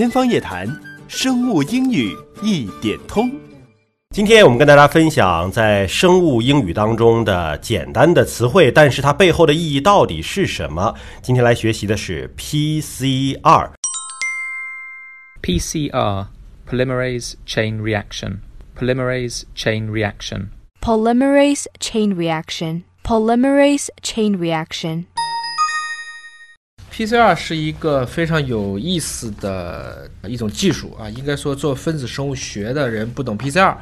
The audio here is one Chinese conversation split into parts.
天方夜谭，生物英语一点通。今天我们跟大家分享在生物英语当中的简单的词汇，但是它背后的意义到底是什么？今天来学习的是 PCR。PCR, polymerase chain reaction. Polymerase chain reaction. polymerase chain reaction, polymerase chain reaction. PCR 是一个非常有意思的一种技术啊，应该说做分子生物学的人不懂 PCR，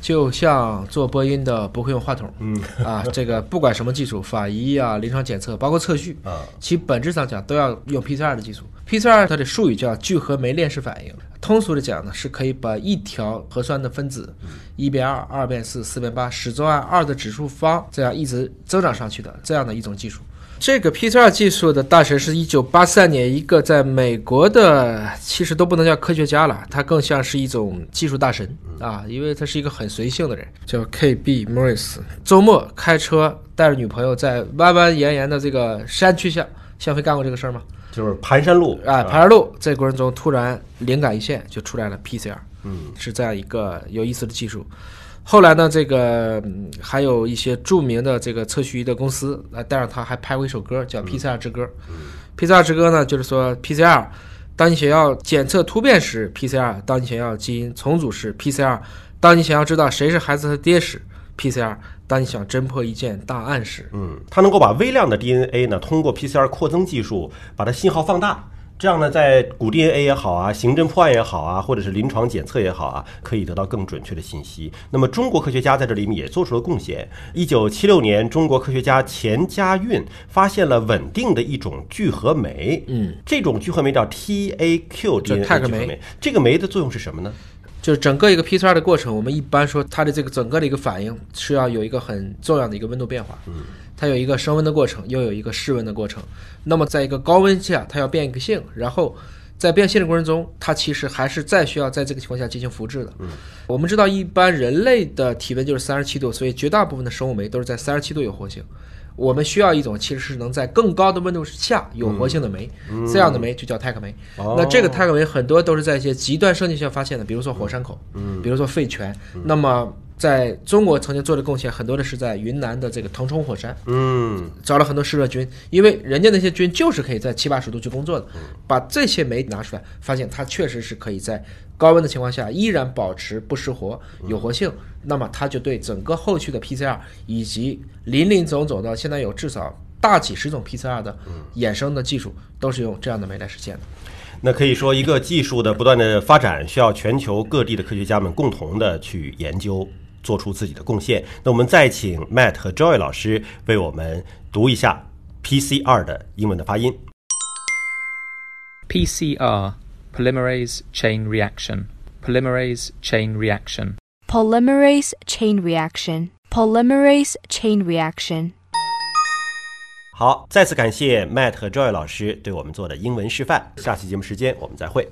就像做播音的不会用话筒，嗯啊，这个不管什么技术，法医啊、临床检测，包括测序啊，其本质上讲都要用 PCR 的技术。PCR 它的术语叫聚合酶链式反应，通俗的讲呢，是可以把一条核酸的分子一变二、二变四、四变八，始终按二的指数方这样一直增长上去的这样的一种技术。这个 PCR 技术的大神是一九八三年一个在美国的，其实都不能叫科学家了，他更像是一种技术大神啊，因为他是一个很随性的人，叫 K.B. Morris。周末开车带着女朋友在弯弯延延的这个山区下，向飞干过这个事儿吗？就是盘山路啊，盘山路这过程中突然灵感一现，就出来了 PCR，嗯，是这样一个有意思的技术。后来呢，这个、嗯还有一些著名的这个测序仪的公司来带上他，还拍过一首歌叫《PCR 之歌》。PCR 之歌呢，就是说 PCR，当你想要检测突变时，PCR；当你想要基因重组时，PCR；当你想要知道谁是孩子的爹时，PCR；当你想侦破一件大案时，嗯，它能够把微量的 DNA 呢，通过 PCR 扩增技术把它信号放大，这样呢，在古 DNA 也好啊，刑侦破案也好啊，或者是临床检测也好啊，可以得到更准确的信息。那么中国科学家在这里面也做出了贡献。一九七六年，中国科学家钱家运发现了稳定的一种聚合酶，嗯，这种聚合酶叫 TAQ 叫 DNA 聚合酶。这个酶的作用是什么呢？就是整个一个 PCR 的过程，我们一般说它的这个整个的一个反应是要有一个很重要的一个温度变化，嗯，它有一个升温的过程，又有一个室温的过程。那么在一个高温下，它要变一个性，然后在变性的过程中，它其实还是再需要在这个情况下进行复制的。嗯，我们知道一般人类的体温就是三十七度，所以绝大部分的生物酶都是在三十七度有活性。我们需要一种其实是能在更高的温度下有活性的酶，这样的酶就叫泰克酶。哦那这个泰克酶很多都是在一些极端生境下发现的，比如说火山口，嗯，比如说废泉。那么在中国曾经做的贡献很多的是在云南的这个腾冲火山，嗯，找了很多湿热菌，因为人家那些菌就是可以在七八十度去工作的，把这些酶拿出来，发现它确实是可以在高温的情况下依然保持不失活、有活性，那么它就对整个后续的 PCR 以及林林总总的现在有至少大几十种 PCR 的衍生的技术，都是用这样的酶来实现的。那可以说，一个技术的不断的发展，需要全球各地的科学家们共同的去研究，做出自己的贡献。那我们再请 Matt 和 Joy 老师为我们读一下 PCR 的英文的发音。PCR, polymerase chain reaction. Polymerase chain reaction. Polymerase chain reaction, polymerase chain reaction. 好，再次感谢 Matt 和 Joy 老师对我们做的英文示范。下期节目时间我们再会。